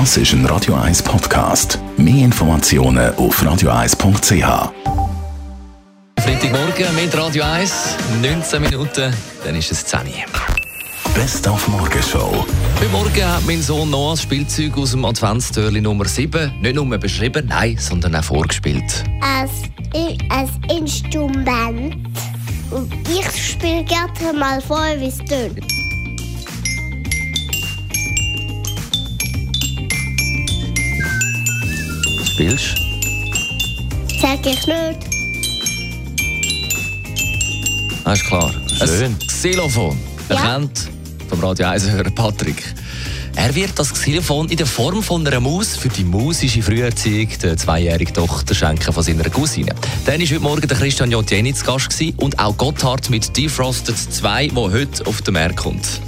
Das ist ein Radio 1 Podcast. Mehr Informationen auf radio1.ch. Freitagmorgen mit Radio 1, 19 Minuten, dann ist es 10 Uhr. Best auf Morgenshow. Heute Morgen hat mein Sohn Noah das Spielzeug aus dem Adventstürli Nummer 7 nicht nur beschrieben, nein, sondern auch vorgespielt. als, als Instrument. Und ich spiele gerne mal vor, wie es tönt. Spielst Sag ich nicht. Ah, ist klar. Schön. Ein Xylophon. Ja. Vom Radio 1 Hörer Patrick. Er wird das Xylophon in der Form von einer Maus für die musische Früherziehung der zweijährigen Tochter schenken von seiner Cousine. Dann war heute Morgen der Christian J. Jenny zu Gast gewesen und auch Gotthard mit Defrosted 2, der heute auf den Markt kommt.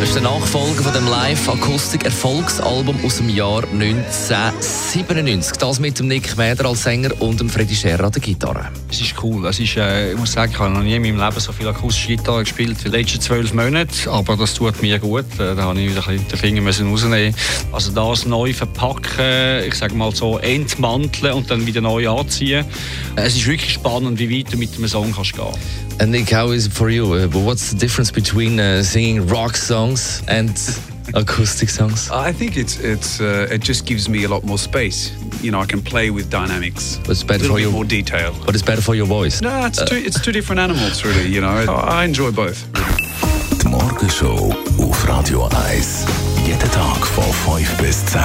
Das ist der Nachfolger von dem Live-Akustik-Erfolgsalbum aus dem Jahr 1997. Das mit dem Nick Mäder als Sänger und dem Freddy Scherr an der Gitarre. Es ist cool. Es ist, äh, ich muss sagen, ich habe noch nie in meinem Leben so viel akustische Gitarre gespielt wie die letzten zwölf Monate. Aber das tut mir gut. Äh, da habe ich wieder ein bisschen den Finger müssen rausnehmen. Also das neu verpacken, ich sage mal so entmanteln und dann wieder neu anziehen. Äh, Es ist wirklich spannend, wie weit du mit einem Song kannst gehen. And Nick, how is it for you? Uh, what's the difference between uh, singing rock songs and acoustic songs? I think it's it's uh, it just gives me a lot more space. You know, I can play with dynamics. It's better little for bit you. more detail. But it's better for your voice. No, it's two it's two different animals, really. You know, I enjoy both. Die Morgenshow auf Radio 1. Jeden Tag von 5 bis 10.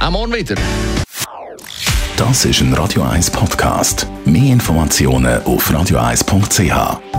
Am morgen wieder. Das ist ein Radio 1 Podcast. Mehr Informationen auf radio1.ch.